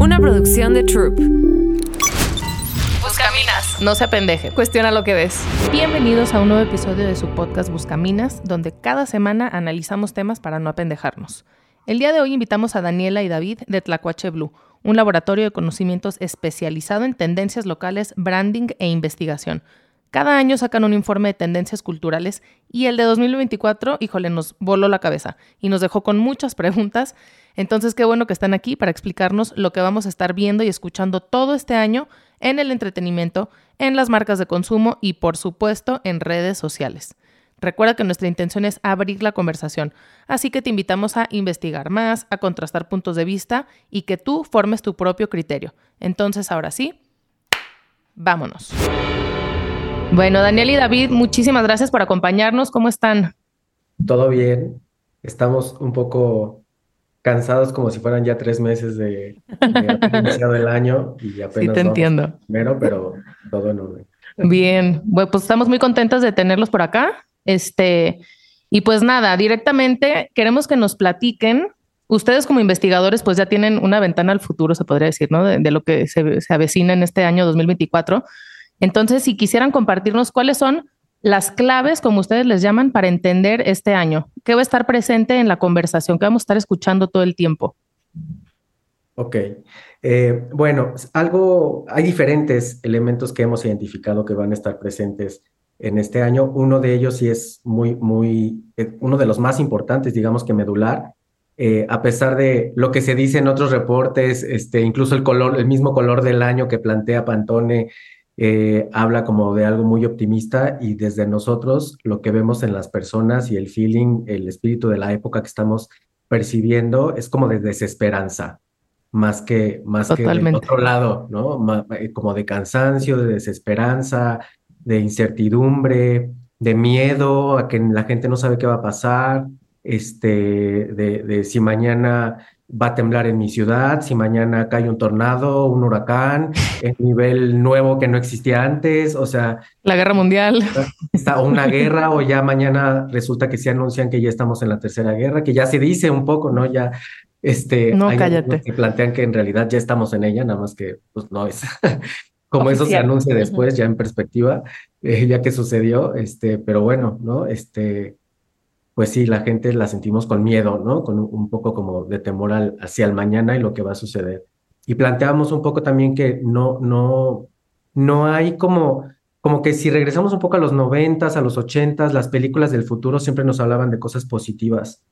Una producción de Troop. Buscaminas. No se apendeje. Cuestiona lo que ves. Bienvenidos a un nuevo episodio de su podcast Buscaminas, donde cada semana analizamos temas para no apendejarnos. El día de hoy invitamos a Daniela y David de Tlacuache Blue, un laboratorio de conocimientos especializado en tendencias locales, branding e investigación. Cada año sacan un informe de tendencias culturales y el de 2024, híjole, nos voló la cabeza y nos dejó con muchas preguntas. Entonces, qué bueno que están aquí para explicarnos lo que vamos a estar viendo y escuchando todo este año en el entretenimiento, en las marcas de consumo y, por supuesto, en redes sociales. Recuerda que nuestra intención es abrir la conversación, así que te invitamos a investigar más, a contrastar puntos de vista y que tú formes tu propio criterio. Entonces, ahora sí, vámonos. Bueno, Daniel y David, muchísimas gracias por acompañarnos. ¿Cómo están? Todo bien. Estamos un poco cansados como si fueran ya tres meses de, iniciado el año y apenas sí, te entiendo. primero, pero todo en orden. Bien, bueno, pues estamos muy contentas de tenerlos por acá. Este, y pues nada, directamente queremos que nos platiquen. Ustedes como investigadores pues ya tienen una ventana al futuro, se podría decir, ¿no? De, lo que se, se avecina en este año 2024. Entonces, si quisieran compartirnos cuáles son las claves, como ustedes les llaman, para entender este año, ¿qué va a estar presente en la conversación? ¿Qué vamos a estar escuchando todo el tiempo? Ok. Eh, bueno, algo, hay diferentes elementos que hemos identificado que van a estar presentes en este año. Uno de ellos sí es muy, muy, eh, uno de los más importantes, digamos que medular. Eh, a pesar de lo que se dice en otros reportes, este, incluso el color, el mismo color del año que plantea Pantone, eh, habla como de algo muy optimista y desde nosotros lo que vemos en las personas y el feeling, el espíritu de la época que estamos percibiendo es como de desesperanza, más que, más que del otro lado, ¿no? Eh, como de cansancio, de desesperanza, de incertidumbre, de miedo a que la gente no sabe qué va a pasar, este, de, de si mañana va a temblar en mi ciudad, si mañana cae un tornado, un huracán, el nivel nuevo que no existía antes, o sea... La guerra mundial. Está una guerra o ya mañana resulta que se anuncian que ya estamos en la tercera guerra, que ya se dice un poco, ¿no? Ya, este... No, cállate. Que plantean que en realidad ya estamos en ella, nada más que pues no es... Como eso se anuncia después, ya en perspectiva, eh, ya que sucedió, este, pero bueno, ¿no? Este, pues sí, la gente la sentimos con miedo, ¿no? Con un, poco como de temor al, hacia el mañana y lo que va a suceder. Y planteamos un poco también que no, no, no hay como, como que si regresamos un poco a los noventas, a los ochentas, las películas del futuro siempre nos hablaban de cosas positivas.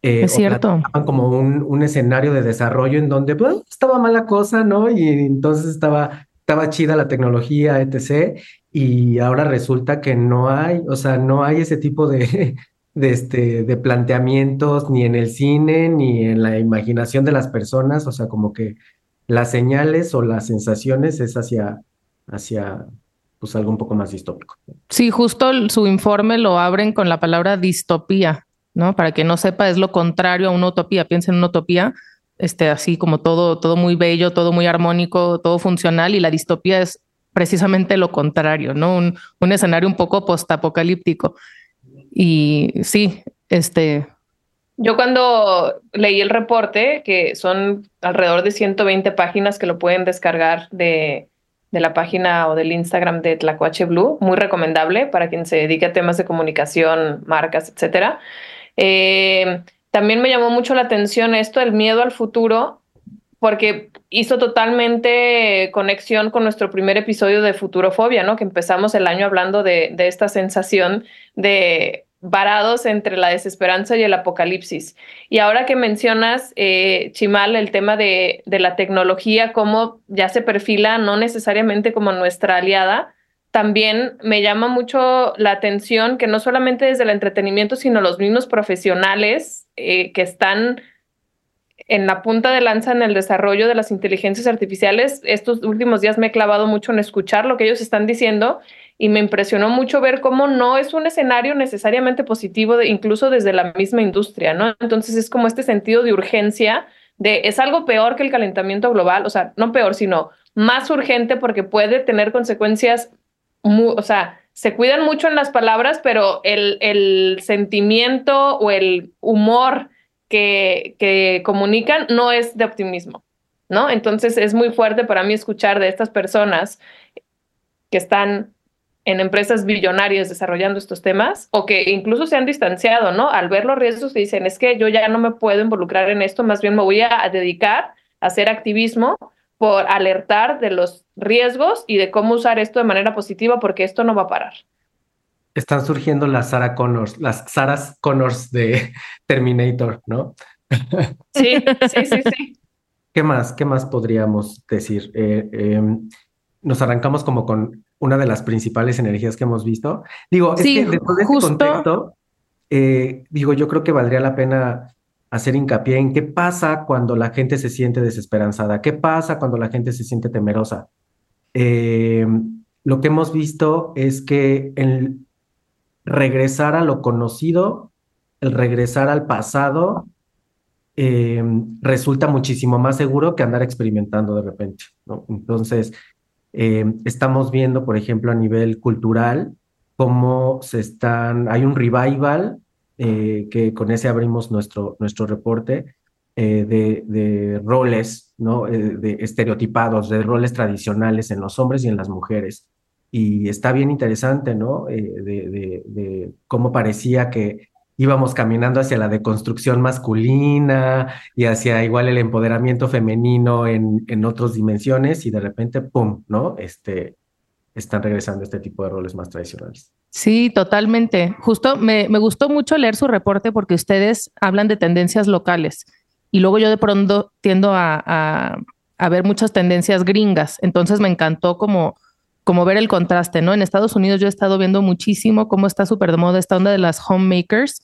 Eh, es cierto. Como un, un, escenario de desarrollo en donde pues, estaba mala cosa, ¿no? Y entonces estaba, estaba chida la tecnología, etc. Y ahora resulta que no hay, o sea, no hay ese tipo de, de, este, de planteamientos ni en el cine ni en la imaginación de las personas, o sea, como que las señales o las sensaciones es hacia, hacia pues algo un poco más distópico. Sí, justo su informe lo abren con la palabra distopía, ¿no? Para que no sepa, es lo contrario a una utopía. Piensa en una utopía, este, así como todo, todo muy bello, todo muy armónico, todo funcional, y la distopía es precisamente lo contrario, ¿no? Un, un escenario un poco postapocalíptico. Y sí, este... Yo cuando leí el reporte, que son alrededor de 120 páginas que lo pueden descargar de, de la página o del Instagram de Tlacuache Blue, muy recomendable para quien se dedique a temas de comunicación, marcas, etcétera. Eh, también me llamó mucho la atención esto, el miedo al futuro, porque hizo totalmente conexión con nuestro primer episodio de Futurofobia, ¿no? Que empezamos el año hablando de, de esta sensación de varados entre la desesperanza y el apocalipsis. Y ahora que mencionas, eh, Chimal, el tema de, de, la tecnología, cómo ya se perfila no necesariamente como nuestra aliada, también me llama mucho la atención que no solamente desde el entretenimiento, sino los mismos profesionales eh, que están en la punta de lanza en el desarrollo de las inteligencias artificiales. Estos últimos días me he clavado mucho en escuchar lo que ellos están diciendo y me impresionó mucho ver cómo no es un escenario necesariamente positivo, de, incluso desde la misma industria, ¿no? Entonces es como este sentido de urgencia de es algo peor que el calentamiento global, o sea, no peor, sino más urgente porque puede tener consecuencias, muy, o sea, se cuidan mucho en las palabras, pero el, el sentimiento o el humor que, que comunican no es de optimismo. ¿no? Entonces es muy fuerte para mí escuchar de estas personas que están en empresas billonarias desarrollando estos temas o que incluso se han distanciado, ¿no? Al ver los riesgos y dicen, es que yo ya no me puedo involucrar en esto, más bien me voy a dedicar a hacer activismo por alertar de los riesgos y de cómo usar esto de manera positiva porque esto no va a parar. Están surgiendo las Sarah Connors, las Sarah Connors de Terminator, ¿no? Sí, sí, sí, sí. ¿Qué más? ¿Qué más podríamos decir? Eh, em, nos arrancamos como con una de las principales energías que hemos visto. Digo, es que después de este contexto, eh, digo, yo creo que valdría la pena hacer hincapié en qué pasa cuando la gente se siente desesperanzada, qué pasa cuando la gente se siente temerosa. Em, lo que hemos visto es que el regresar a lo conocido, el regresar al pasado, em, resulta muchísimo más seguro que andar experimentando de repente. ¿no? Entonces, eh, estamos viendo, por ejemplo, a nivel cultural, cómo se están, hay un revival, eh, que con ese abrimos nuestro, nuestro reporte, eh, de, de, roles, ¿no? de estereotipados, de roles tradicionales en los hombres y en las mujeres. Y está bien interesante, ¿no? de, de cómo parecía que íbamos caminando hacia la deconstrucción masculina y hacia igual el empoderamiento femenino en, en otras dimensiones y de repente, ¡pum!, ¿no? Este, están regresando este tipo de roles más tradicionales. Sí, totalmente. Justo me, me gustó mucho leer su reporte porque ustedes hablan de tendencias locales y luego yo de pronto tiendo a, a, a ver muchas tendencias gringas. Entonces me encantó como como ver el contraste, ¿no? En Estados Unidos yo he estado viendo muchísimo cómo está súper de moda esta onda de las homemakers,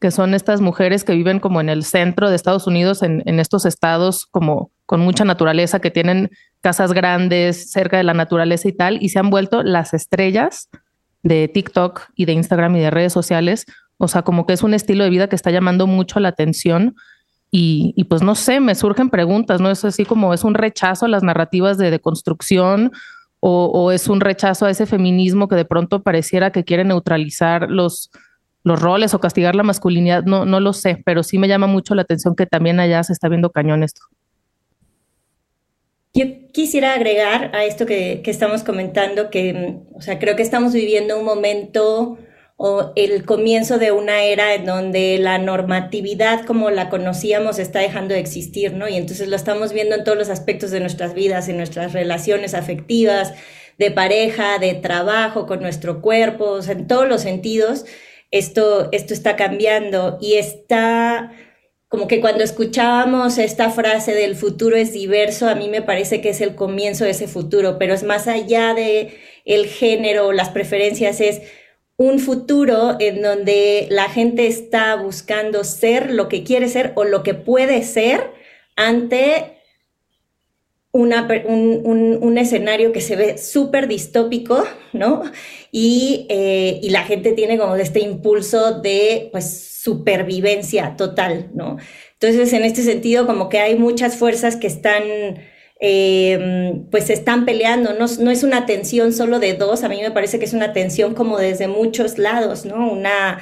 que son estas mujeres que viven como en el centro de Estados Unidos, en, en, estos estados como con mucha naturaleza, que tienen casas grandes cerca de la naturaleza y tal, y se han vuelto las estrellas de TikTok y de Instagram y de redes sociales. O sea, como que es un estilo de vida que está llamando mucho la atención. Y, y pues no sé, me surgen preguntas, ¿no? Es así como es un rechazo a las narrativas de deconstrucción o, es un rechazo a ese feminismo que de pronto pareciera que quiere neutralizar los, los roles o castigar la masculinidad, no, no lo sé, pero sí me llama mucho la atención que también allá se está viendo cañón esto. Yo quisiera agregar a esto que, que estamos comentando que, o sea, creo que estamos viviendo un momento o el comienzo de una era en donde la normatividad como la conocíamos está dejando de existir, ¿no? Y entonces lo estamos viendo en todos los aspectos de nuestras vidas, en nuestras relaciones afectivas, de pareja, de trabajo, con nuestro cuerpo, en todos los sentidos, esto, esto está cambiando y está como que cuando escuchábamos esta frase del futuro es diverso, a mí me parece que es el comienzo de ese futuro, pero es más allá de el género, las preferencias, es un futuro en donde la gente está buscando ser lo que quiere ser o lo que puede ser ante una, un, un, un, escenario que se ve súper distópico, ¿no? Y, eh, y, la gente tiene como este impulso de, pues, supervivencia total, ¿no? Entonces, en este sentido, como que hay muchas fuerzas que están eh, pues están peleando, no, no, es una tensión solo de dos, a mí me parece que es una tensión como desde muchos lados, ¿no? Una,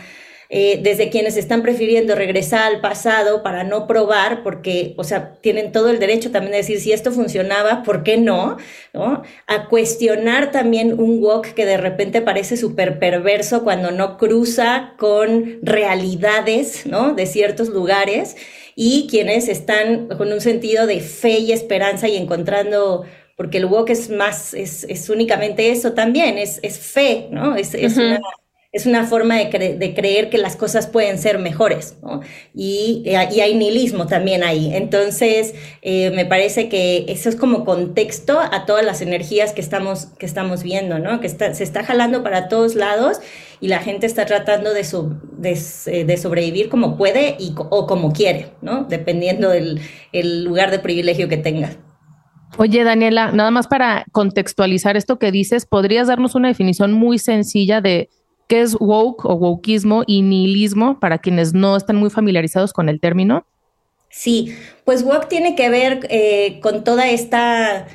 eh, desde quienes están prefiriendo regresar al pasado para no probar, porque, o sea, tienen todo el derecho también de decir si esto funcionaba, ¿por qué no? ¿no? A cuestionar también un walk que de repente parece súper perverso cuando no cruza con realidades, ¿no? De ciertos lugares y quienes están con un sentido de fe y esperanza y encontrando, porque el walk es más, es, es únicamente eso también, es, es fe, ¿no? Es, es, uh -huh. una, es una forma de, cre de, creer que las cosas pueden ser mejores, ¿no? Y, y hay nihilismo también ahí. Entonces, eh, me parece que eso es como contexto a todas las energías que estamos, que estamos viendo, ¿no? Que está, se está jalando para todos lados y la gente está tratando de, so, de, eh, de sobrevivir como puede y, o como quiere, ¿no? Dependiendo del el lugar de privilegio que tenga. Oye, Daniela, nada más para contextualizar esto que dices, ¿podrías darnos una definición muy sencilla de qué es woke o wokeismo y nihilismo para quienes no están muy familiarizados con el término? Sí, pues woke tiene que ver eh, con toda esta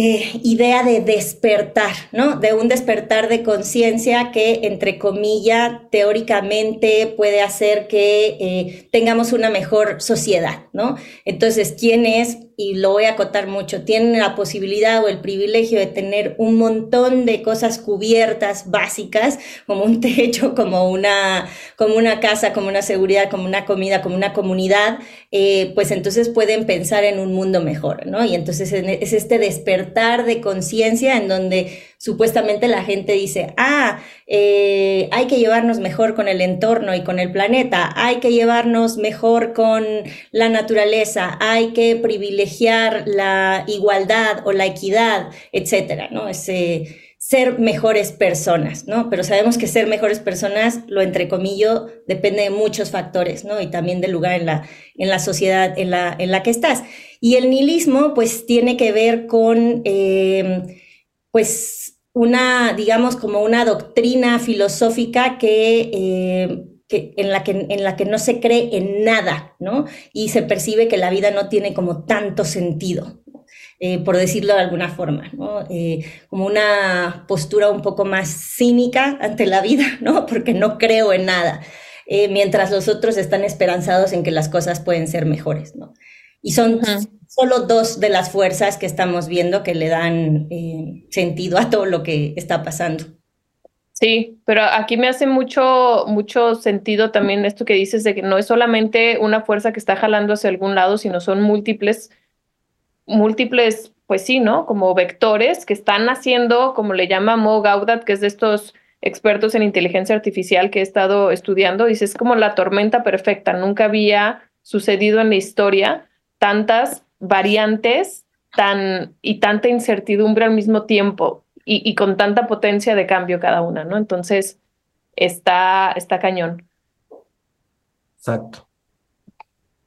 eh, idea de despertar, ¿no? De un despertar de conciencia que, entre comillas, teóricamente puede hacer que eh, tengamos una mejor sociedad, ¿no? Entonces, ¿quién es y lo voy a acotar mucho, tienen la posibilidad o el privilegio de tener un montón de cosas cubiertas básicas, como un techo, como una, como una casa, como una seguridad, como una comida, como una comunidad, eh, pues entonces pueden pensar en un mundo mejor, ¿no? Y entonces es este despertar de conciencia en donde supuestamente la gente dice, ah, eh, hay que llevarnos mejor con el entorno y con el planeta, hay que llevarnos mejor con la naturaleza, hay que privilegiar la igualdad o la equidad, etcétera, ¿no? Ese, ser mejores personas, ¿no? Pero sabemos que ser mejores personas, lo entrecomillo, depende de muchos factores, ¿no? Y también del lugar en la, en la sociedad en la, en la que estás. Y el nihilismo, pues, tiene que ver con, eh, pues, una, digamos, como una doctrina filosófica que, eh, que, en, la que, en la que no se cree en nada, ¿no? Y se percibe que la vida no tiene como tanto sentido, eh, por decirlo de alguna forma, ¿no? Eh, como una postura un poco más cínica ante la vida, ¿no? Porque no creo en nada, mientras los otros están esperanzados en que las cosas pueden ser mejores, ¿no? Y son solo dos de las fuerzas que estamos viendo que le dan eh, sentido a todo lo que está pasando. Sí, pero aquí me hace mucho, mucho sentido también esto que dices de que no es solamente una fuerza que está jalando hacia algún lado, sino son múltiples, múltiples, pues sí, ¿no? Como vectores que están haciendo, como le llama Mo Gaudat, que es de estos expertos en inteligencia artificial que he estado estudiando, dice, es como la tormenta perfecta, nunca había sucedido en la historia tantas variantes tan, y tanta incertidumbre al mismo tiempo y, con tanta potencia de cambio cada una, ¿no? Entonces, está, está cañón. Exacto.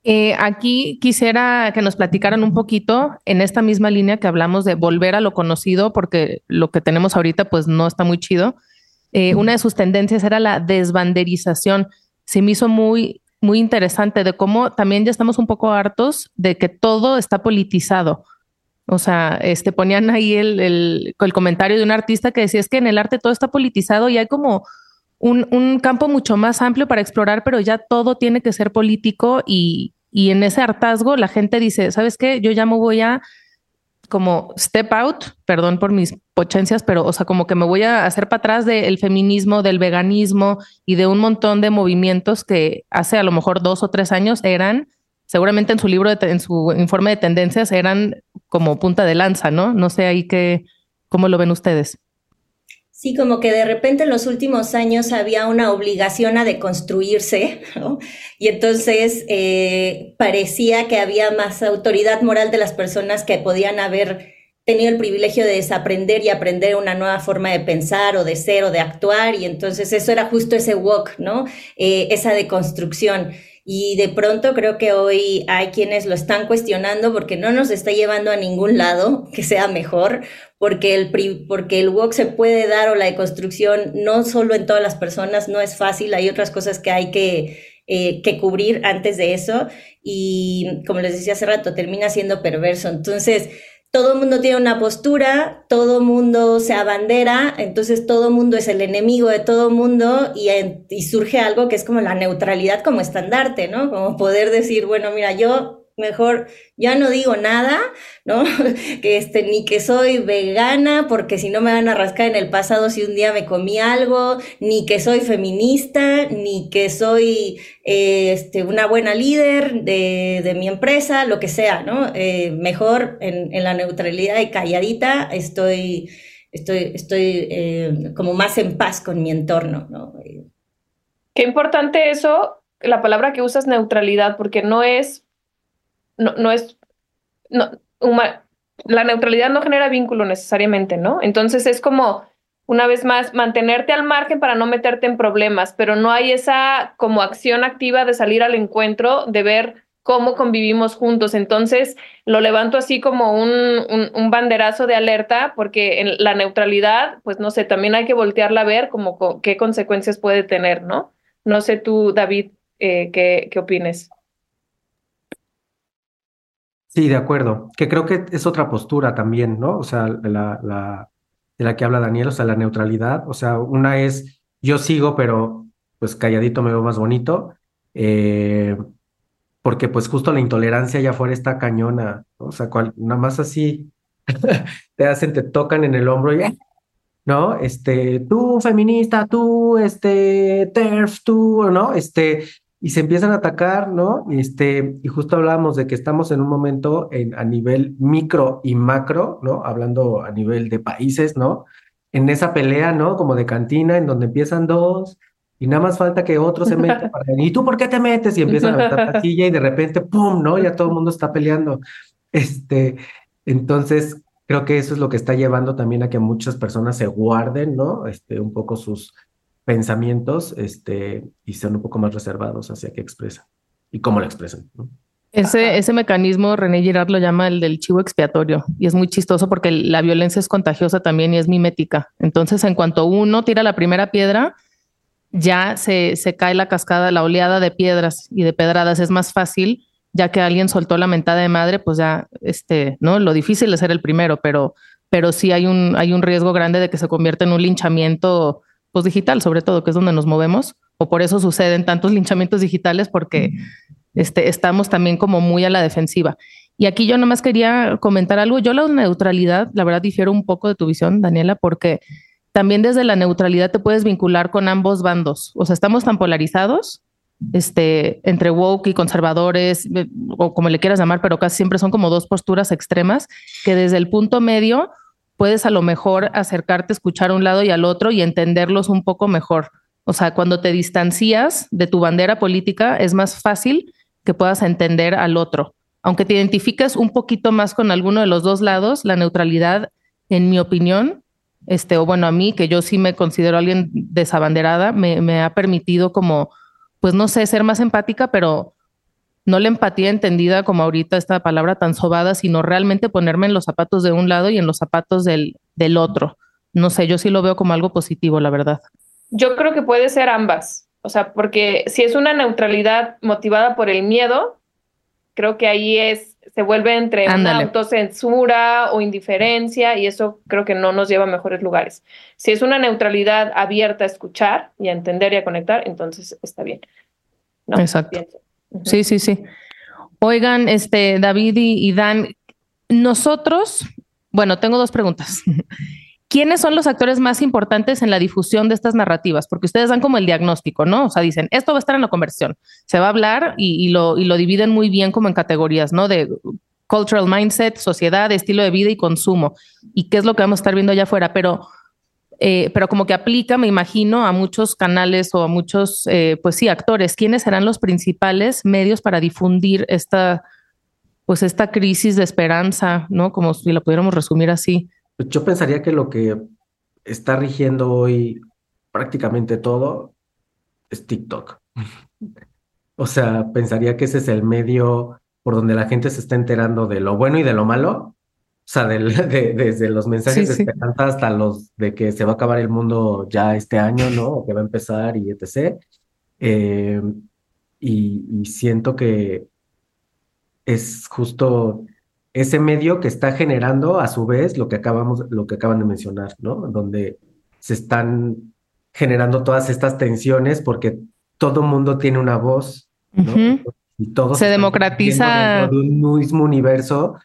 Eh, aquí quisiera que nos platicaran un poquito en esta misma línea que hablamos de volver a lo conocido, porque lo que tenemos ahorita pues no está muy chido. Eh, una de sus tendencias era la desbanderización. Se me hizo muy muy interesante de cómo también ya estamos un poco hartos de que todo está politizado. O sea, este, ponían ahí el, el, el comentario de un artista que decía es que en el arte todo está politizado y hay como un, un, campo mucho más amplio para explorar, pero ya todo tiene que ser político y, y en ese hartazgo la gente dice, ¿sabes qué? Yo ya me voy a como step out, perdón por mis pochencias, pero o sea, como que me voy a hacer para atrás del feminismo, del veganismo y de un montón de movimientos que hace a lo mejor dos o tres años eran, seguramente en su libro, de, en su informe de tendencias, eran como punta de lanza, ¿no? No sé ahí qué, cómo lo ven ustedes. Sí, como que de repente en los últimos años había una obligación a deconstruirse, ¿no? Y entonces eh, parecía que había más autoridad moral de las personas que podían haber tenido el privilegio de desaprender y aprender una nueva forma de pensar o de ser o de actuar. Y entonces eso era justo ese walk, ¿no? Eh, esa deconstrucción. Y de pronto creo que hoy hay quienes lo están cuestionando porque no nos está llevando a ningún lado que sea mejor, porque el, porque el walk se puede dar o la deconstrucción no solo en todas las personas, no es fácil, hay otras cosas que hay que, eh, que cubrir antes de eso y como les decía hace rato, termina siendo perverso. Entonces, todo mundo tiene una postura, todo mundo se abandera, entonces todo mundo es el enemigo de todo mundo y, y, surge algo que es como la neutralidad como estandarte, ¿no? Como poder decir, bueno, mira, yo mejor ya no digo nada, ¿no? que este, ni que soy vegana, porque si no me van a rascar en el pasado si un día me comí algo, ni que soy feminista, ni que soy eh, este, una buena líder de, de, mi empresa, lo que sea, ¿no? Eh, mejor en, en, la neutralidad y calladita estoy, estoy, estoy eh, como más en paz con mi entorno, ¿no? Qué importante eso, la palabra que usas neutralidad, porque no es no, no es, no, la neutralidad no genera vínculo necesariamente, ¿no? Entonces es como, una vez más, mantenerte al margen para no meterte en problemas, pero no hay esa como acción activa de salir al encuentro, de ver cómo convivimos juntos. Entonces, lo levanto así como un, un, banderazo de alerta, porque en la neutralidad, pues no sé, también hay que voltearla a ver como qué consecuencias puede tener, ¿no? No sé tú, David, eh, qué, qué opines. Sí, de acuerdo. Que creo que es otra postura también, ¿no? O sea, la, la, de la que habla Daniel, o sea, la neutralidad. O sea, una es yo sigo, pero pues calladito me veo más bonito. Eh, porque pues justo la intolerancia allá afuera está cañona, o sea, nada más así te hacen, te tocan en el hombro y, ¿no? Este, tú feminista, tú, este, TERF, tú, ¿no? Este, y se empiezan a atacar, ¿no? Este, y justo hablábamos de que estamos en un momento en, a nivel micro y macro, ¿no? Hablando a nivel de países, ¿no? En esa pelea, ¿no? Como de cantina, en donde empiezan dos, y nada más falta que otro se meta para ¿y tú por qué te metes? Y empiezan a meter la silla y de repente, ¡pum! ¿no? Ya todo el mundo está peleando. Este, entonces, creo que eso es lo que está llevando también a que muchas personas se guarden, ¿no? Este, un poco sus pensamientos, este, y sean un poco más reservados hacia qué expresan y cómo lo expresan, ¿no? Ese, ese mecanismo René Girard lo llama el del chivo expiatorio y es muy chistoso porque la violencia es contagiosa también y es mimética. Entonces, en cuanto uno tira la primera piedra, ya se, se cae la cascada, la oleada de piedras y de pedradas. Es más fácil, ya que alguien soltó la mentada de madre, pues ya, este, ¿no? Lo difícil es ser el primero, pero, pero sí hay un, hay un riesgo grande de que se convierta en un linchamiento pues, digital, sobre todo, que es donde nos movemos, o por eso suceden tantos linchamientos digitales, porque este, estamos también como muy a la defensiva. Y aquí yo nomás quería comentar algo. Yo la neutralidad, la verdad, difiero un poco de tu visión, Daniela, porque también desde la neutralidad te puedes vincular con ambos bandos. O sea, estamos tan polarizados este, entre woke y conservadores, eh, o como le quieras llamar, pero casi siempre son como dos posturas extremas, que desde el punto medio puedes a lo mejor acercarte, escuchar a un lado y al otro y entenderlos un poco mejor. O sea, cuando te distancias de tu bandera política, es más fácil que puedas entender al otro. Aunque te identifiques un poquito más con alguno de los dos lados, la neutralidad, en mi opinión, este, o bueno, a mí, que yo sí me considero alguien desabanderada, me, me ha permitido como, pues no sé, ser más empática, pero no la empatía entendida como ahorita esta palabra tan sobada, sino realmente ponerme en los zapatos de un lado y en los zapatos del, del otro. No sé, yo sí lo veo como algo positivo, la verdad. Yo creo que puede ser ambas. O sea, porque si es una neutralidad motivada por el miedo, creo que ahí es se vuelve entre una autocensura o indiferencia y eso creo que no nos lleva a mejores lugares. Si es una neutralidad abierta a escuchar y a entender y a conectar, entonces está bien. Exacto. Sí, sí, sí. Oigan, este, David y Dan, nosotros, bueno, tengo dos preguntas. ¿quiénes son los actores más importantes en la difusión de estas narrativas? Porque ustedes dan como el diagnóstico, ¿no? O sea, dicen, esto va a estar en la conversión, se va a hablar y, lo, y lo dividen muy bien como en categorías, ¿no? De cultural mindset, sociedad, estilo de vida y consumo. ¿Y qué es lo que vamos a estar viendo allá afuera? Pero, eh, pero como que aplica, me imagino, a muchos canales o a muchos, eh, pues sí, actores. ¿Quiénes serán los principales medios para difundir esta, pues esta crisis de esperanza, ¿no? Como si la pudiéramos resumir así. Pues, yo pensaría que lo que está rigiendo hoy prácticamente todo es TikTok. O sea, pensaría que ese es el medio por donde la gente se está enterando de lo bueno y de lo malo. O sea, desde los mensajes de esperanza hasta los de que se va a acabar el mundo ya este año, ¿no? O que va a empezar y etc. Eh, y siento que es justo ese medio que está generando a su vez lo que acabamos, lo que acaban de mencionar, ¿no? Donde se están generando todas estas tensiones porque todo mundo tiene una voz, ¿no? Y todo se democratiza de un mismo universo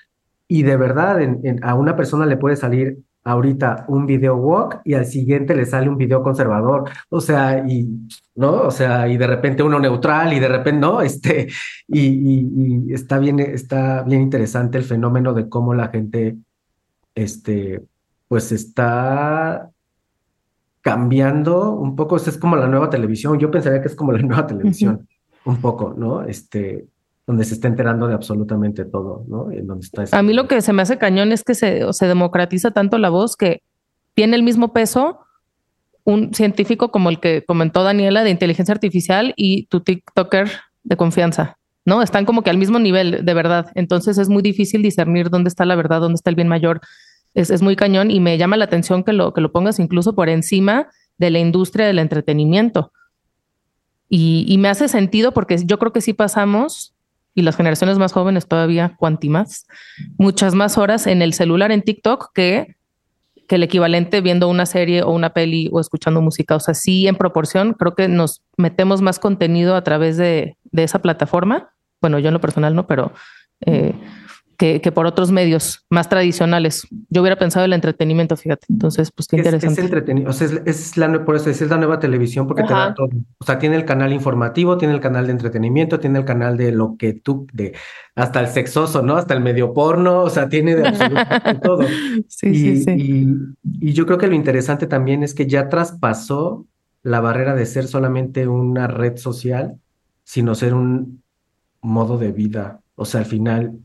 y de verdad a una persona le puede salir ahorita un video walk y al siguiente le sale un video conservador, o sea, y, ¿no? O sea, y de repente uno neutral y de repente, ¿no? Este, y, está bien, está bien interesante el fenómeno de cómo la gente, este, pues está cambiando un poco, es como la nueva televisión, yo pensaría que es como la nueva televisión, un poco, ¿no? Este, donde se está enterando de absolutamente todo, ¿no? En donde está A mí lo que se me hace cañón es que se, se democratiza tanto la voz que tiene el mismo peso un científico como el que comentó Daniela de inteligencia artificial y tu TikToker de confianza, ¿no? Están como que al mismo nivel, de verdad. Entonces es muy difícil discernir dónde está la verdad, dónde está el bien mayor. Es, es muy cañón y me llama la atención que lo, que lo pongas incluso por encima de la industria del entretenimiento. Y, y me hace sentido porque yo creo que sí pasamos y las generaciones más jóvenes todavía, cuanti más, muchas más horas en el celular en TikTok que, que el equivalente viendo una serie o una peli o escuchando música. O sea, sí, en proporción, creo que nos metemos más contenido a través de, de esa plataforma bueno, yo en lo personal no, pero eh, que, que, por otros medios más tradicionales. Yo hubiera pensado el entretenimiento, fíjate. Entonces, pues qué interesante. Es, entretenido, o sea, es, la, por eso es, la nueva televisión porque te da todo. O sea, tiene el canal informativo, tiene el canal de entretenimiento, tiene el canal de lo que tú, de hasta el sexoso, ¿no? Hasta el medio porno, o sea, tiene de absolutamente todo. Sí, y, sí, sí. Y, y yo creo que lo interesante también es que ya traspasó la barrera de ser solamente una red social, sino ser un modo de vida. O sea, al final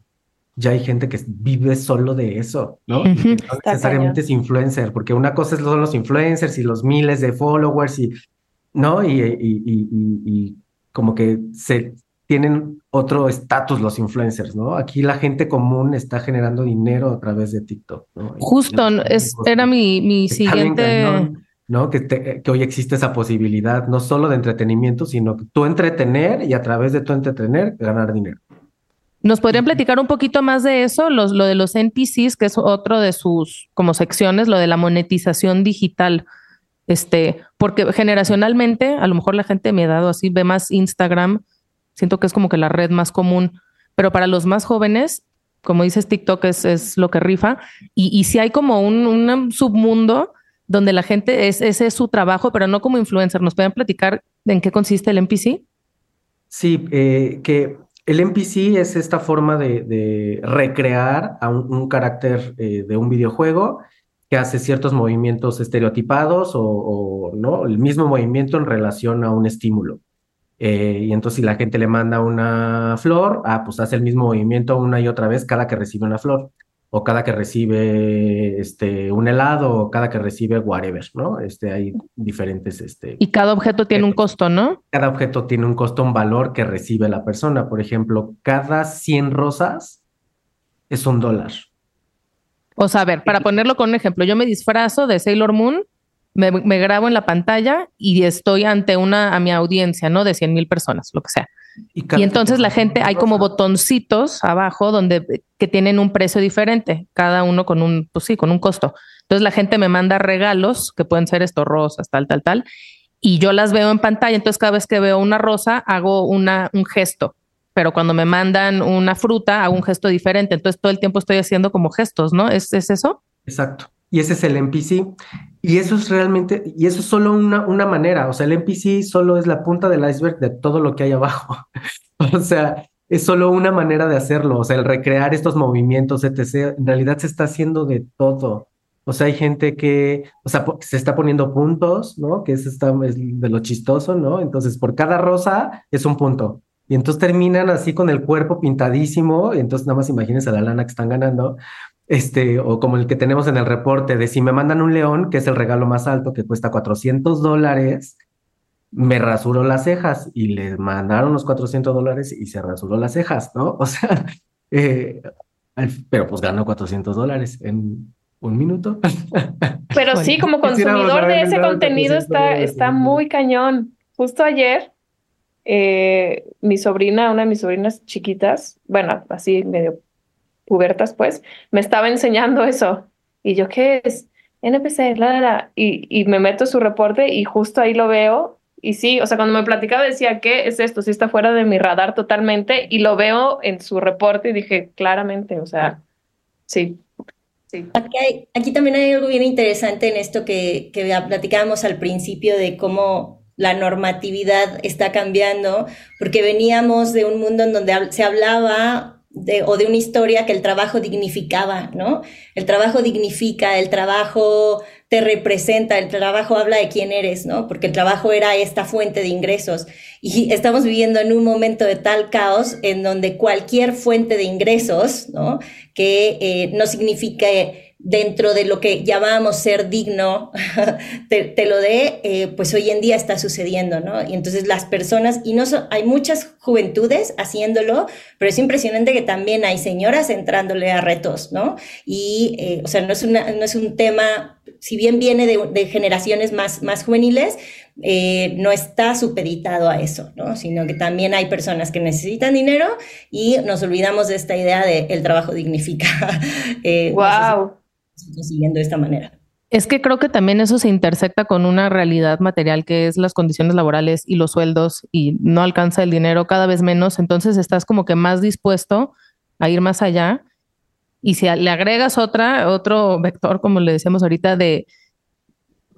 ya hay gente que vive solo de eso, ¿no? no necesariamente es influencer, porque una cosa son los influencers y los miles de followers y, ¿no? Y, y, como que se tienen otro estatus los influencers, ¿no? Aquí la gente común está generando dinero a través de TikTok, ¿no? Justo, es, era mi, mi siguiente... ¿no? Que, que, hoy existe esa posibilidad, no solo de entretenimiento, sino que tú entretener y a través de tu entretener ganar dinero. ¿Nos podrían platicar un poquito más de eso? Los, lo de los NPCs, que es otro de sus como secciones, lo de la monetización digital. Este, porque generacionalmente, a lo mejor la gente me ha dado así, ve más Instagram, siento que es como que la red más común, pero para los más jóvenes, como dices, TikTok es, es lo que rifa, y, y si hay como un, un, submundo donde la gente, es, ese es su trabajo, pero no como influencer. ¿Nos pueden platicar en qué consiste el NPC? Sí, eh, que el NPC es esta forma de, recrear a un, carácter eh, de un videojuego que hace ciertos movimientos estereotipados o, no el mismo movimiento en relación a un estímulo. Eh, y entonces si la gente le manda una flor, ah, pues hace el mismo movimiento una y otra vez cada que recibe una flor o cada que recibe este, un helado o cada que recibe whatever, ¿no? Este, hay diferentes... Este, y cada objeto tiene un costo, ¿no? Cada objeto tiene un costo, un valor que recibe la persona. Por ejemplo, cada 100 rosas es un dólar. O sea, a ver, para ponerlo con un ejemplo, yo me disfrazo de Sailor Moon, me, me grabo en la pantalla y estoy ante una, a mi audiencia, ¿no? De 100 mil personas, lo que sea. Y, entonces la gente, hay como botoncitos abajo donde que tienen un precio diferente, cada uno con un, pues sí, con un costo. Entonces la gente me manda regalos, que pueden ser estos rosas, tal, tal, tal, y yo las veo en pantalla. Entonces cada vez que veo una rosa, hago una, un gesto. Pero cuando me mandan una fruta, hago un gesto diferente. Entonces todo el tiempo estoy haciendo como gestos, ¿no? ¿Es, es eso? Exacto. Y ese es el NPC. Y eso es realmente, y eso es solo una, una manera. O sea, el NPC solo es la punta del iceberg de todo lo que hay abajo. o sea, es solo una manera de hacerlo. O sea, el recrear estos movimientos, etc. En realidad se está haciendo de todo. O sea, hay gente que, o sea, se está poniendo puntos, ¿no? Que es, está, es de lo chistoso, ¿no? Entonces, por cada rosa es un punto. Y entonces terminan así con el cuerpo pintadísimo. Y entonces nada más imagínense la lana que están ganando este, o como el que tenemos en el reporte de si me mandan un león, que es el regalo más alto, que cuesta 400 dólares, me rasuró las cejas y le mandaron los 400 dólares y se rasuró las cejas, ¿no? O sea, eh, pero pues ganó 400 dólares en un minuto. Pero sí, como consumidor de ese contenido está, está muy cañón. Justo ayer, eh, mi sobrina, una de mis sobrinas chiquitas, bueno, así medio pubertas, pues, me estaba enseñando eso. Y yo, ¿qué es? NPC, la, la, Y, y me meto su reporte y justo ahí lo veo. Y sí, o sea, cuando me platicaba decía, ¿qué es esto? Sí está fuera de mi radar totalmente. Y lo veo en su reporte y dije, claramente, o sea, sí. Sí. Aquí, aquí también hay algo bien interesante en esto que, que platicábamos al principio de cómo la normatividad está cambiando, porque veníamos de un mundo en donde se hablaba o de una historia que el trabajo dignificaba, ¿no? El trabajo dignifica, el trabajo te representa, el trabajo habla de quién eres, ¿no? Porque el trabajo era esta fuente de ingresos. Y estamos viviendo en un momento de tal caos en donde cualquier fuente de ingresos, ¿no? Que eh, no signifique dentro de lo que llamábamos ser digno, te, lo dé, eh, pues hoy en día está sucediendo, ¿no? Y entonces las personas, y no hay muchas juventudes haciéndolo, pero es impresionante que también hay señoras entrándole a retos, ¿no? Y, eh, o sea, no es, una, no es un tema, si bien viene de, generaciones más, más juveniles, eh, no está supeditado a eso, ¿no? Sino que también hay personas que necesitan dinero y nos olvidamos de esta idea de el trabajo dignifica. wow de esta manera. Es que creo que también eso se intersecta con una realidad material que es las condiciones laborales y los sueldos y no alcanza el dinero cada vez menos, entonces estás como que más dispuesto a ir más allá. Y si le agregas otra, otro vector, como le decíamos ahorita, de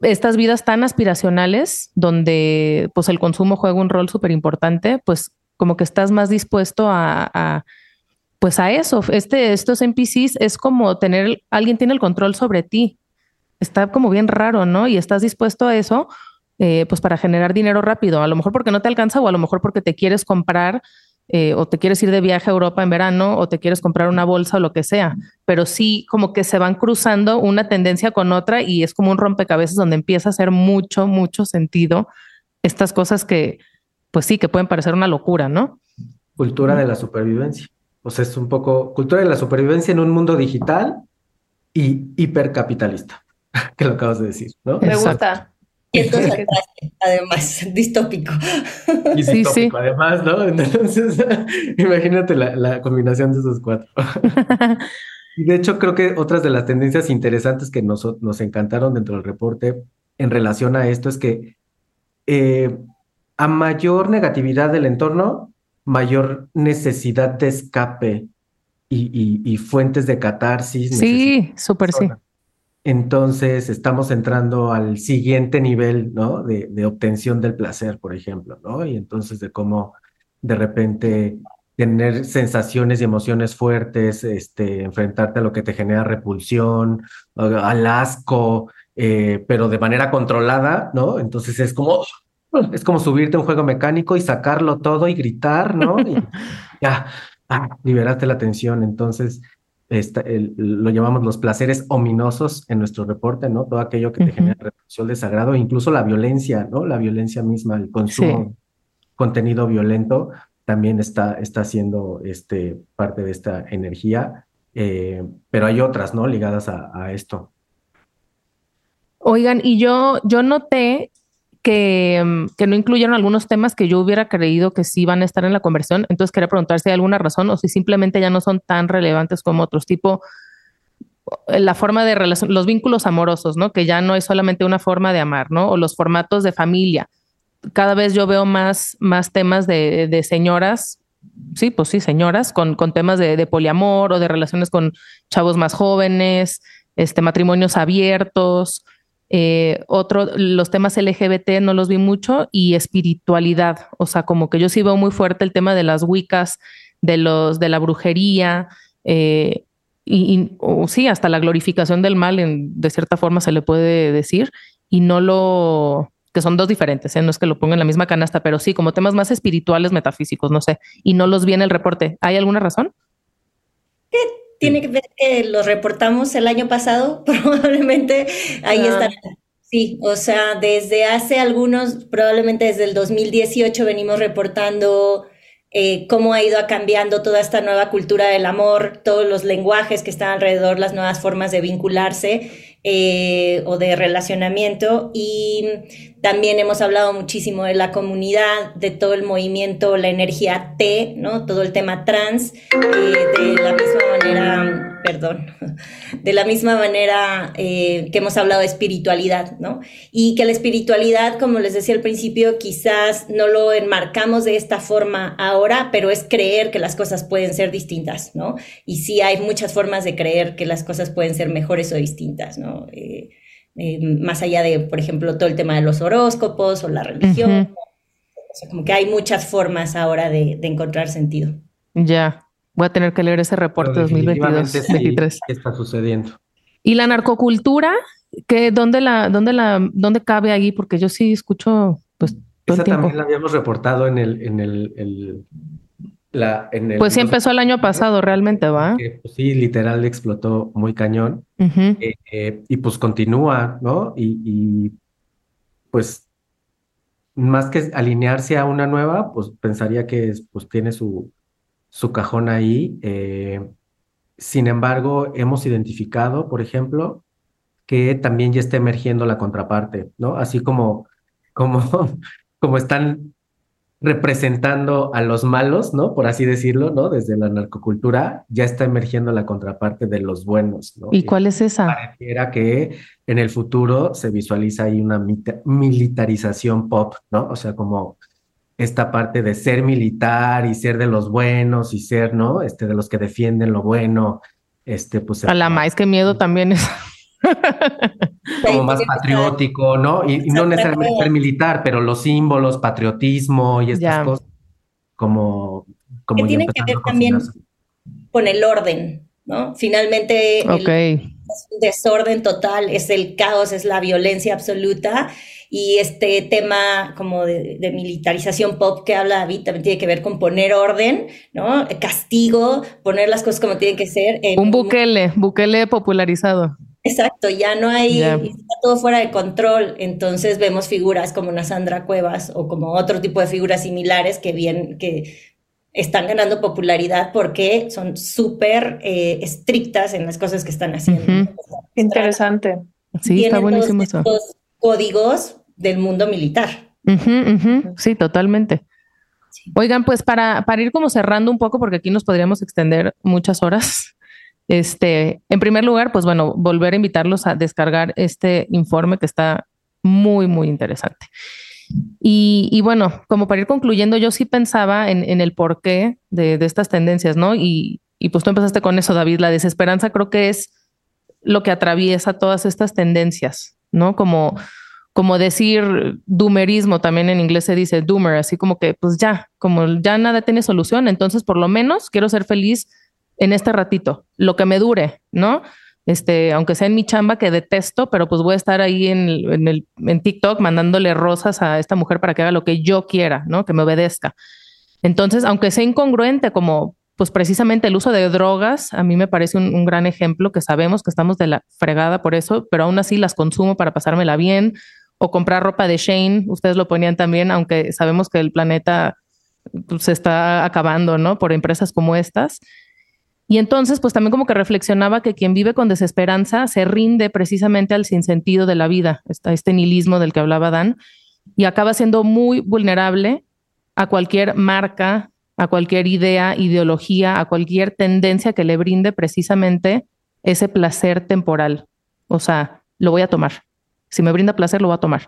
estas vidas tan aspiracionales, donde pues el consumo juega un rol súper importante, pues como que estás más dispuesto a, pues a eso. Este, estos NPCs es como tener, alguien tiene el control sobre ti. Está como bien raro, ¿no? Y estás dispuesto a eso, eh, pues para generar dinero rápido. A lo mejor porque no te alcanza o a lo mejor porque te quieres comprar eh, o te quieres ir de viaje a Europa en verano o te quieres comprar una bolsa o lo que sea, pero sí como que se van cruzando una tendencia con otra y es como un rompecabezas donde empieza a hacer mucho, mucho sentido estas cosas que, pues sí, que pueden parecer una locura, ¿no? Cultura de la supervivencia. O sea, es un poco cultura de la supervivencia en un mundo digital y hipercapitalista, que lo acabas de decir, ¿no? Me gusta. Y entonces, además, distópico. Y distópico, además, ¿no? Entonces, imagínate la, combinación de esos cuatro. y de hecho, creo que otras de las tendencias interesantes que nos, nos encantaron dentro del reporte en relación a esto es que eh, a mayor negatividad del entorno, mayor necesidad de escape y, fuentes de catarsis. Sí, súper sí. Entonces estamos entrando al siguiente nivel, ¿no? De, de, obtención del placer, por ejemplo, ¿no? Y entonces de cómo de repente tener sensaciones y emociones fuertes, este, enfrentarte a lo que te genera repulsión, al asco, eh, pero de manera controlada, ¿no? Entonces es como, es como subirte a un juego mecánico y sacarlo todo y gritar, ¿no? Y ya, ah, liberarte la tensión. Entonces, lo llamamos los placeres ominosos en nuestro reporte, ¿no? Todo aquello que te genera repulsión, desagrado, incluso la violencia, ¿no? La violencia misma, el consumo, contenido violento, también está, está siendo este, parte de esta energía, eh, pero hay otras, ¿no? Ligadas a, esto. Oigan, y yo, yo noté que, mm, que, no incluyeron algunos temas que yo hubiera creído que sí van a estar en la conversión. Entonces quería preguntar si hay alguna razón o si simplemente ya no son tan relevantes como otros, tipo eh, la forma de relación, los vínculos amorosos, ¿no? Que ya no es solamente una forma de amar, ¿no? O los formatos de familia. Cada vez yo veo más, más temas de, de señoras, sí, pues sí, señoras, con, con temas de, de poliamor o de relaciones con chavos más jóvenes, este, matrimonios abiertos, eh, otro, los temas LGBT no los vi mucho y espiritualidad. O sea, como que yo sí veo muy fuerte el tema de las wicas, de los, de la brujería, eh, y, sí, hasta la glorificación del mal, en, de cierta forma se le puede decir, y no lo, que son dos diferentes, ¿eh? no es que lo ponga en la misma canasta, pero sí, como temas más espirituales, metafísicos, no sé, y no los vi en el reporte. ¿Hay alguna razón? Tiene que ver que los reportamos el año pasado, probablemente ahí ah. Sí, o sea, desde hace algunos, probablemente desde el 2018 venimos reportando eh, cómo ha ido cambiando toda esta nueva cultura del amor, todos los lenguajes que están alrededor, las nuevas formas de vincularse eh, o de relacionamiento. Y también hemos hablado muchísimo de la comunidad, de todo el movimiento, la energía T, ¿no? Todo el tema trans, eh, de la misma manera perdón, de la misma manera eh, que hemos hablado de espiritualidad, ¿no? Y que la espiritualidad, como les decía al principio, quizás no lo enmarcamos de esta forma ahora, pero es creer que las cosas pueden ser distintas, ¿no? Y sí hay muchas formas de creer que las cosas pueden ser mejores o distintas, ¿no? Eh, eh, más allá de, por ejemplo, todo el tema de los horóscopos o la religión. O sea, como que hay muchas formas ahora de, de encontrar sentido. Ya. Voy a tener que leer ese reporte 2022-23. ¿Qué está sucediendo? ¿Y la narcocultura? ¿Qué, dónde, la, dónde, la, ¿Dónde cabe ahí? Porque yo sí escucho, pues, todo Esa también la habíamos reportado en el, en el, la, en el, pues sí empezó el año pasado realmente, ¿va? pues, sí, literal explotó muy cañón. Eh, eh, y pues continúa, ¿no? Y, y, pues más que alinearse a una nueva, pues pensaría que pues tiene su, su cajón ahí. Eh, sin embargo, hemos identificado, por ejemplo, que también ya está emergiendo la contraparte, ¿no? Así como, como, como están representando a los malos, ¿no? Por así decirlo, ¿no? Desde la narcocultura ya está emergiendo la contraparte de los buenos, ¿no? ¿Y cuál es esa? Pareciera que en el futuro se visualiza ahí una militarización pop, ¿no? O sea, como esta parte de ser militar y ser de los buenos y ser, ¿no? Este, de los que defienden lo bueno, este, pues... A la más que miedo también es... como más patriótico, ¿no? Y, no necesariamente ser militar, pero los símbolos, patriotismo y estas cosas, como... como que tiene que ver también con el orden, ¿no? Finalmente, el desorden total es el caos, es la violencia absoluta. Y este tema como de, militarización pop que habla David también tiene que ver con poner orden, ¿no? Castigo, poner las cosas como tienen que ser. un Bukele, Bukele popularizado. Exacto, ya no hay, está todo fuera de control, entonces vemos figuras como una Sandra Cuevas o como otro tipo de figuras similares que bien, que están ganando popularidad porque son súper eh, estrictas en las cosas que están haciendo. Interesante. Sí, está buenísimo eso. códigos del mundo militar. Sí, totalmente. Oigan, pues para, para ir como cerrando un poco, porque aquí nos podríamos extender muchas horas, este, en primer lugar, pues bueno, volver a invitarlos a descargar este informe que está muy, muy interesante. Y, bueno, como para ir concluyendo, yo sí pensaba en, el porqué de, de, estas tendencias, ¿no? Y, y pues tú empezaste con eso, David, la desesperanza creo que es lo que atraviesa todas estas tendencias, ¿no? Como, como decir doomerismo, también en inglés se dice doomer, así como que pues ya, como ya nada tiene solución, entonces por lo menos quiero ser feliz en este ratito, lo que me dure, ¿no? Este, aunque sea en mi chamba que detesto, pero pues voy a estar ahí en, el, en TikTok mandándole rosas a esta mujer para que haga lo que yo quiera, ¿no? Que me obedezca. Entonces, aunque sea incongruente como pues precisamente el uso de drogas, a mí me parece un, gran ejemplo que sabemos que estamos de la fregada por eso, pero aún así las consumo para pasármela bien o comprar ropa de Shane, ustedes lo ponían también, aunque sabemos que el planeta pues, se está acabando, ¿no? Por empresas como estas. Y entonces, pues también como que reflexionaba que quien vive con desesperanza se rinde precisamente al sinsentido de la vida, este nihilismo del que hablaba Dan, y acaba siendo muy vulnerable a cualquier marca, a cualquier idea, ideología, a cualquier tendencia que le brinde precisamente ese placer temporal. O sea, lo voy a tomar. Si me brinda placer, lo voy a tomar.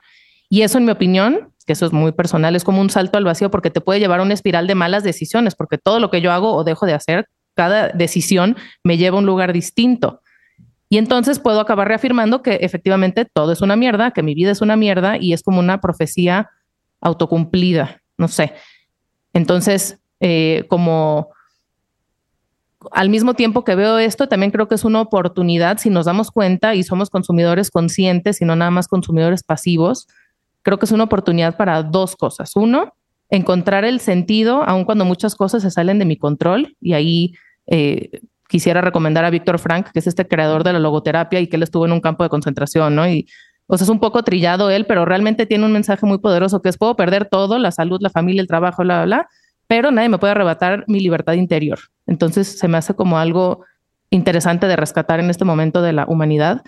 Y eso, en mi opinión, que eso es muy personal, es como un salto al vacío porque te puede llevar a una espiral de malas decisiones, porque todo lo que yo hago o dejo de hacer cada decisión me lleva a un lugar distinto. Y entonces puedo acabar reafirmando que efectivamente todo es una mierda, que mi vida es una mierda y es como una profecía autocumplida, no sé. Entonces, eh, como al mismo tiempo que veo esto, también creo que es una oportunidad si nos damos cuenta y somos consumidores conscientes y no nada más consumidores pasivos. Creo que es una oportunidad para dos cosas. Uno, encontrar el sentido, aun cuando muchas cosas se salen de mi control y ahí eh, quisiera recomendar a Víctor Frank, que es este creador de la logoterapia y que él estuvo en un campo de concentración, ¿no? Y o sea, es un poco trillado él, pero realmente tiene un mensaje muy poderoso que es puedo perder todo, la salud, la familia, el trabajo, bla, bla, bla, pero nadie me puede arrebatar mi libertad interior. Entonces se me hace como algo interesante de rescatar en este momento de la humanidad.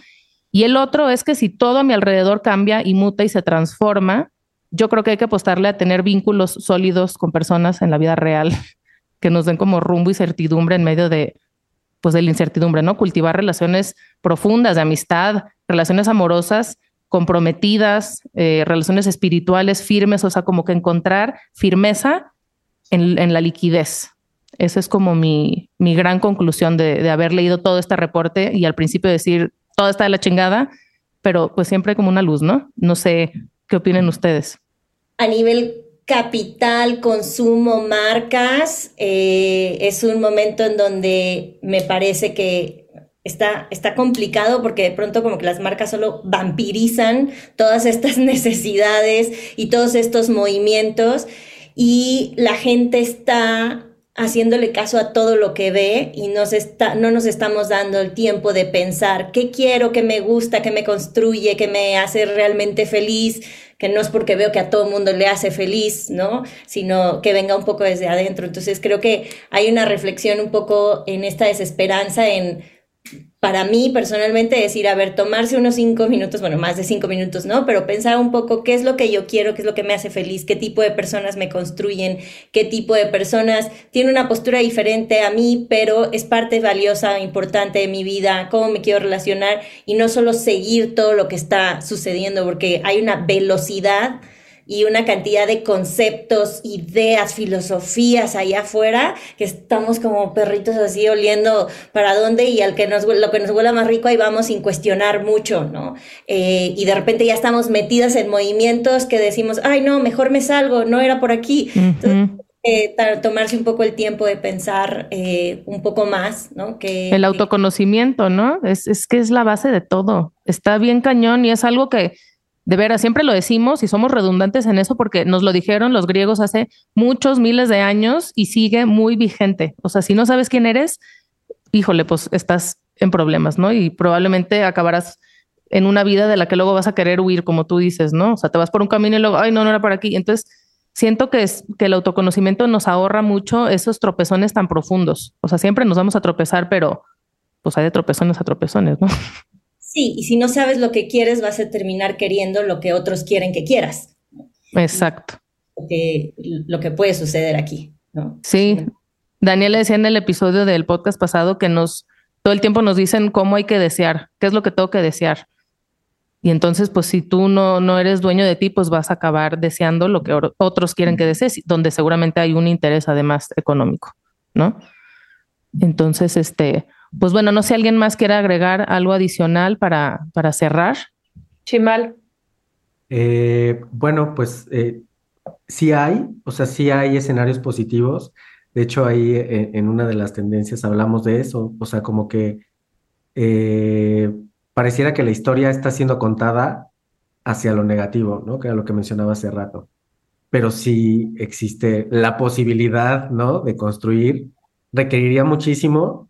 Y el otro es que si todo a mi alrededor cambia y muta y se transforma, yo creo que hay que apostarle a tener vínculos sólidos con personas en la vida real que nos den como rumbo y certidumbre en medio de, pues, de la incertidumbre, ¿no? Cultivar relaciones profundas de amistad, relaciones amorosas comprometidas, eh, relaciones espirituales firmes, o sea, como que encontrar firmeza en, la liquidez. Esa es como mi, mi gran conclusión de, de, haber leído todo este reporte y al principio decir, todo está de la chingada, pero pues siempre como una luz, ¿no? No sé qué opinen ustedes. A nivel capital, consumo, marcas, eh, es un momento en donde me parece que está, está complicado porque de pronto como que las marcas solo vampirizan todas estas necesidades y todos estos movimientos y la gente está haciéndole caso a todo lo que ve y nos está, no nos estamos dando el tiempo de pensar qué quiero, qué me gusta, qué me construye, qué me hace realmente feliz, que no es porque veo que a todo el mundo le hace feliz, ¿no? Sino que venga un poco desde adentro. Entonces creo que hay una reflexión un poco en esta desesperanza en para mí personalmente es ir a ver, tomarse unos cinco minutos, bueno, más de cinco minutos, ¿no? Pero pensar un poco qué es lo que yo quiero, qué es lo que me hace feliz, qué tipo de personas me construyen, qué tipo de personas tiene una postura diferente a mí, pero es parte valiosa, importante de mi vida, cómo me quiero relacionar y no solo seguir todo lo que está sucediendo, porque hay una velocidad y una cantidad de conceptos, ideas, filosofías allá afuera, que estamos como perritos así oliendo para dónde y al que nos, lo que nos huela más rico ahí vamos sin cuestionar mucho, ¿no? Eh, y de repente ya estamos metidas en movimientos que decimos, ay no, mejor me salgo, no era por aquí. Eh, tomarse un poco el tiempo de pensar eh, un poco más, ¿no? Que, el autoconocimiento, ¿no? Es, es que es la base de todo. Está bien cañón y es algo que de veras, siempre lo decimos y somos redundantes en eso porque nos lo dijeron los griegos hace muchos miles de años y sigue muy vigente. O sea, si no sabes quién eres, híjole, pues estás en problemas, ¿no? Y probablemente acabarás en una vida de la que luego vas a querer huir, como tú dices, ¿no? O sea, te vas por un camino y luego, ay, no, no era por aquí. Entonces, siento que, es, que el autoconocimiento nos ahorra mucho esos tropezones tan profundos. O sea, siempre nos vamos a tropezar, pero pues hay de tropezones a tropezones, ¿no? Sí, y si no sabes lo que quieres, vas a terminar queriendo lo que otros quieren que quieras. Exacto. Lo que, puede suceder aquí, ¿no? Sí. Daniel decía en el episodio del podcast pasado que nos todo el tiempo nos dicen cómo hay que desear, qué es lo que tengo que desear. Y entonces, pues si tú no, no eres dueño de ti, pues vas a acabar deseando lo que otros quieren que desees, donde seguramente hay un interés además económico, ¿no? Entonces, este, pues bueno, no sé, ¿alguien más quiere agregar algo adicional para, para cerrar? Chimal. Eh, bueno, pues eh, sí hay, o sea, sí hay escenarios positivos. De hecho, ahí eh, en una de las tendencias hablamos de eso, o sea, como que pareciera que la historia está siendo contada hacia lo negativo, ¿no? Que era lo que mencionaba hace rato. Pero sí existe la posibilidad, ¿no? De construir, requeriría muchísimo,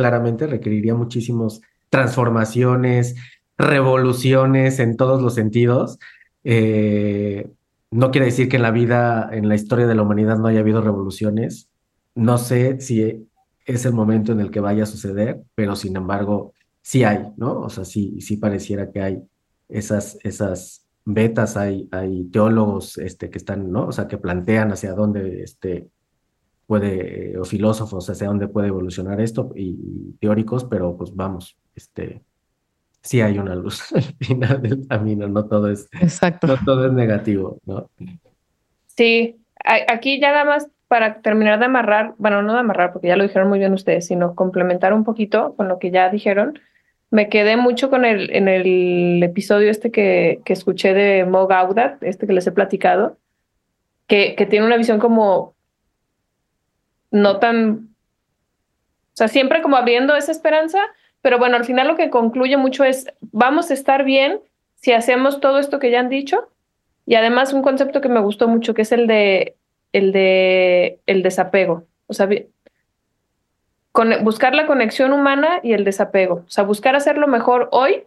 claramente requeriría muchísimas transformaciones, revoluciones en todos los sentidos. Eh, no quiere decir que en la vida, en la historia de la humanidad no haya habido revoluciones. No sé si es el momento en el que vaya a suceder, pero sin embargo, sí hay, ¿no? O sea, sí, sí pareciera que hay esas, esas betas, hay, hay teólogos este, que están, ¿no? O sea, que plantean hacia dónde este, puede, o filósofos, hacia dónde puede evolucionar esto, y, teóricos, pero pues vamos, este, sí hay una luz al final del camino, no todo es, Exacto. No todo es negativo, ¿no? Sí, aquí ya nada más para terminar de amarrar, bueno, no de amarrar, porque ya lo dijeron muy bien ustedes, sino complementar un poquito con lo que ya dijeron. Me quedé mucho con el, en el episodio este que, que escuché de Mo Gaudat, este que les he platicado, que, que tiene una visión como no tan, o sea, siempre como abriendo esa esperanza, pero bueno, al final lo que concluye mucho es, vamos a estar bien si hacemos todo esto que ya han dicho. Y además un concepto que me gustó mucho, que es el de, el de, el desapego. O sea, buscar la conexión humana y el desapego. O sea, buscar hacerlo mejor hoy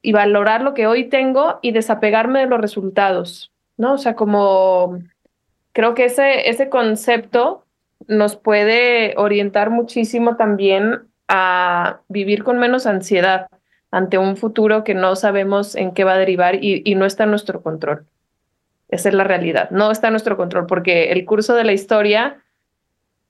y valorar lo que hoy tengo y desapegarme de los resultados, ¿no? O sea, como creo que ese, ese concepto nos puede orientar muchísimo también a vivir con menos ansiedad ante un futuro que no sabemos en qué va a derivar y, no está en nuestro control. Esa es la realidad. No está en nuestro control porque el curso de la historia,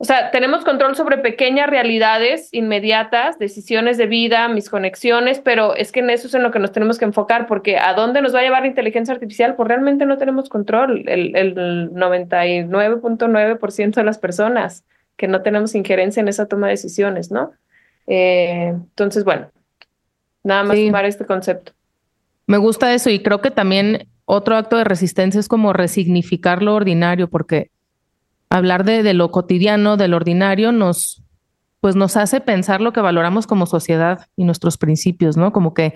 o sea, tenemos control sobre pequeñas realidades inmediatas, decisiones de vida, mis conexiones, pero es que en eso es en lo que nos tenemos que enfocar porque a dónde nos va a llevar la inteligencia artificial, pues realmente no tenemos control. El, el 99.9% de las personas que no tenemos injerencia en esa toma de decisiones, ¿no? Eh, entonces, bueno, nada más tomar este concepto. Me gusta eso y creo que también otro acto de resistencia es como resignificar lo ordinario, porque hablar de, lo cotidiano, de lo ordinario, nos, pues nos hace pensar lo que valoramos como sociedad y nuestros principios, ¿no? Como que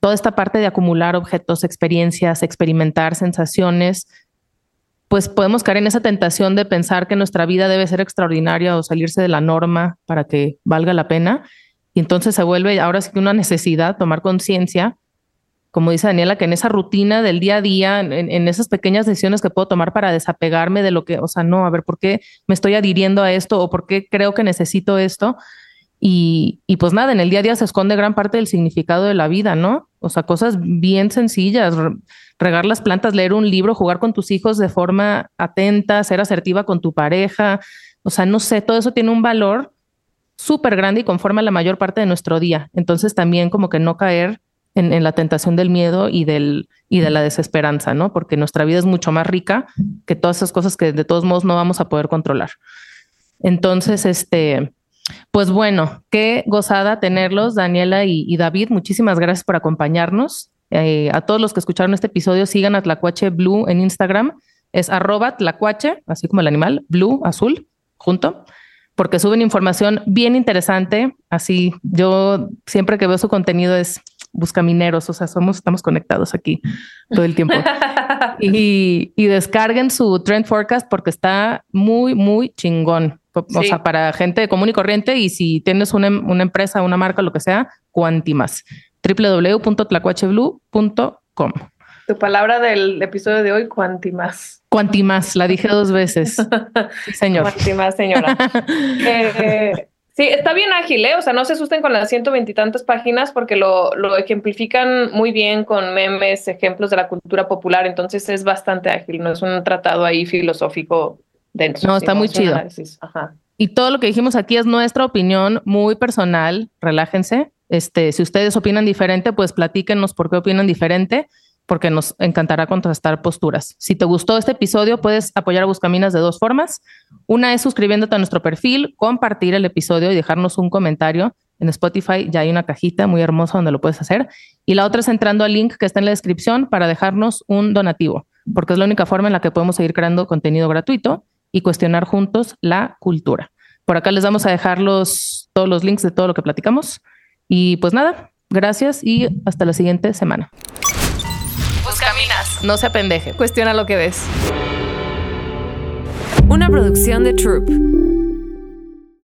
toda esta parte de acumular objetos, experiencias, experimentar sensaciones, pues podemos caer en esa tentación de pensar que nuestra vida debe ser extraordinaria o salirse de la norma para que valga la pena. Y entonces se vuelve ahora sí que una necesidad tomar conciencia, como dice Daniela, que en esa rutina del día a día, en, esas pequeñas decisiones que puedo tomar para desapegarme de lo que, o sea, no, a ver, ¿por qué me estoy adhiriendo a esto o por qué creo que necesito esto? Y, y, pues nada, en el día a día se esconde gran parte del significado de la vida, ¿no? O sea, cosas bien sencillas, regar las plantas, leer un libro, jugar con tus hijos de forma atenta, ser asertiva con tu pareja. O sea, no sé, todo eso tiene un valor súper grande y conforma la mayor parte de nuestro día. Entonces también como que no caer en, la tentación del miedo y, del, y de la desesperanza, ¿no? Porque nuestra vida es mucho más rica que todas esas cosas que de todos modos no vamos a poder controlar. Entonces, este, pues bueno, qué gozada tenerlos, Daniela y, David. Muchísimas gracias por acompañarnos. Eh, a todos los que escucharon este episodio, sigan a Tlacuache Blue en Instagram. Es arroba Tlacuache, así como el animal, blue, azul, junto, porque suben información bien interesante. Así, yo siempre que veo su contenido es buscamineros, o sea, somos, estamos conectados aquí todo el tiempo. y, y descarguen su Trend Forecast porque está muy, muy chingón. O sea, para gente común y corriente y si tienes una, una empresa, una marca, lo que sea, cuantimas. www.tlacuacheblue.com. Tu palabra del episodio de hoy, cuantimas. Cuantimas, la dije dos veces. Sí, señor. Cuantimas, señora. eh, sí, está bien ágil, ¿eh? O sea, no se asusten con las ciento veintitantas páginas porque lo, lo ejemplifican muy bien con memes, ejemplos de la cultura popular. Entonces es bastante ágil, no es un tratado ahí filosófico no, está muy chido. Y todo lo que dijimos aquí es nuestra opinión muy personal. Relájense. Este, si ustedes opinan diferente, pues platíquenos por qué opinan diferente, porque nos encantará contrastar posturas. Si te gustó este episodio, puedes apoyar a Buscaminas de dos formas. Una es suscribiéndote a nuestro perfil, compartir el episodio y dejarnos un comentario. En Spotify ya hay una cajita muy hermosa donde lo puedes hacer. Y la otra es entrando al link que está en la descripción para dejarnos un donativo, porque es la única forma en la que podemos seguir creando contenido gratuito y cuestionar juntos la cultura. Por acá les vamos a dejar los, todos los links de todo lo que platicamos. Y pues nada, gracias y hasta la siguiente semana. No se apendeje. Cuestiona lo que ves. Una producción de Troop.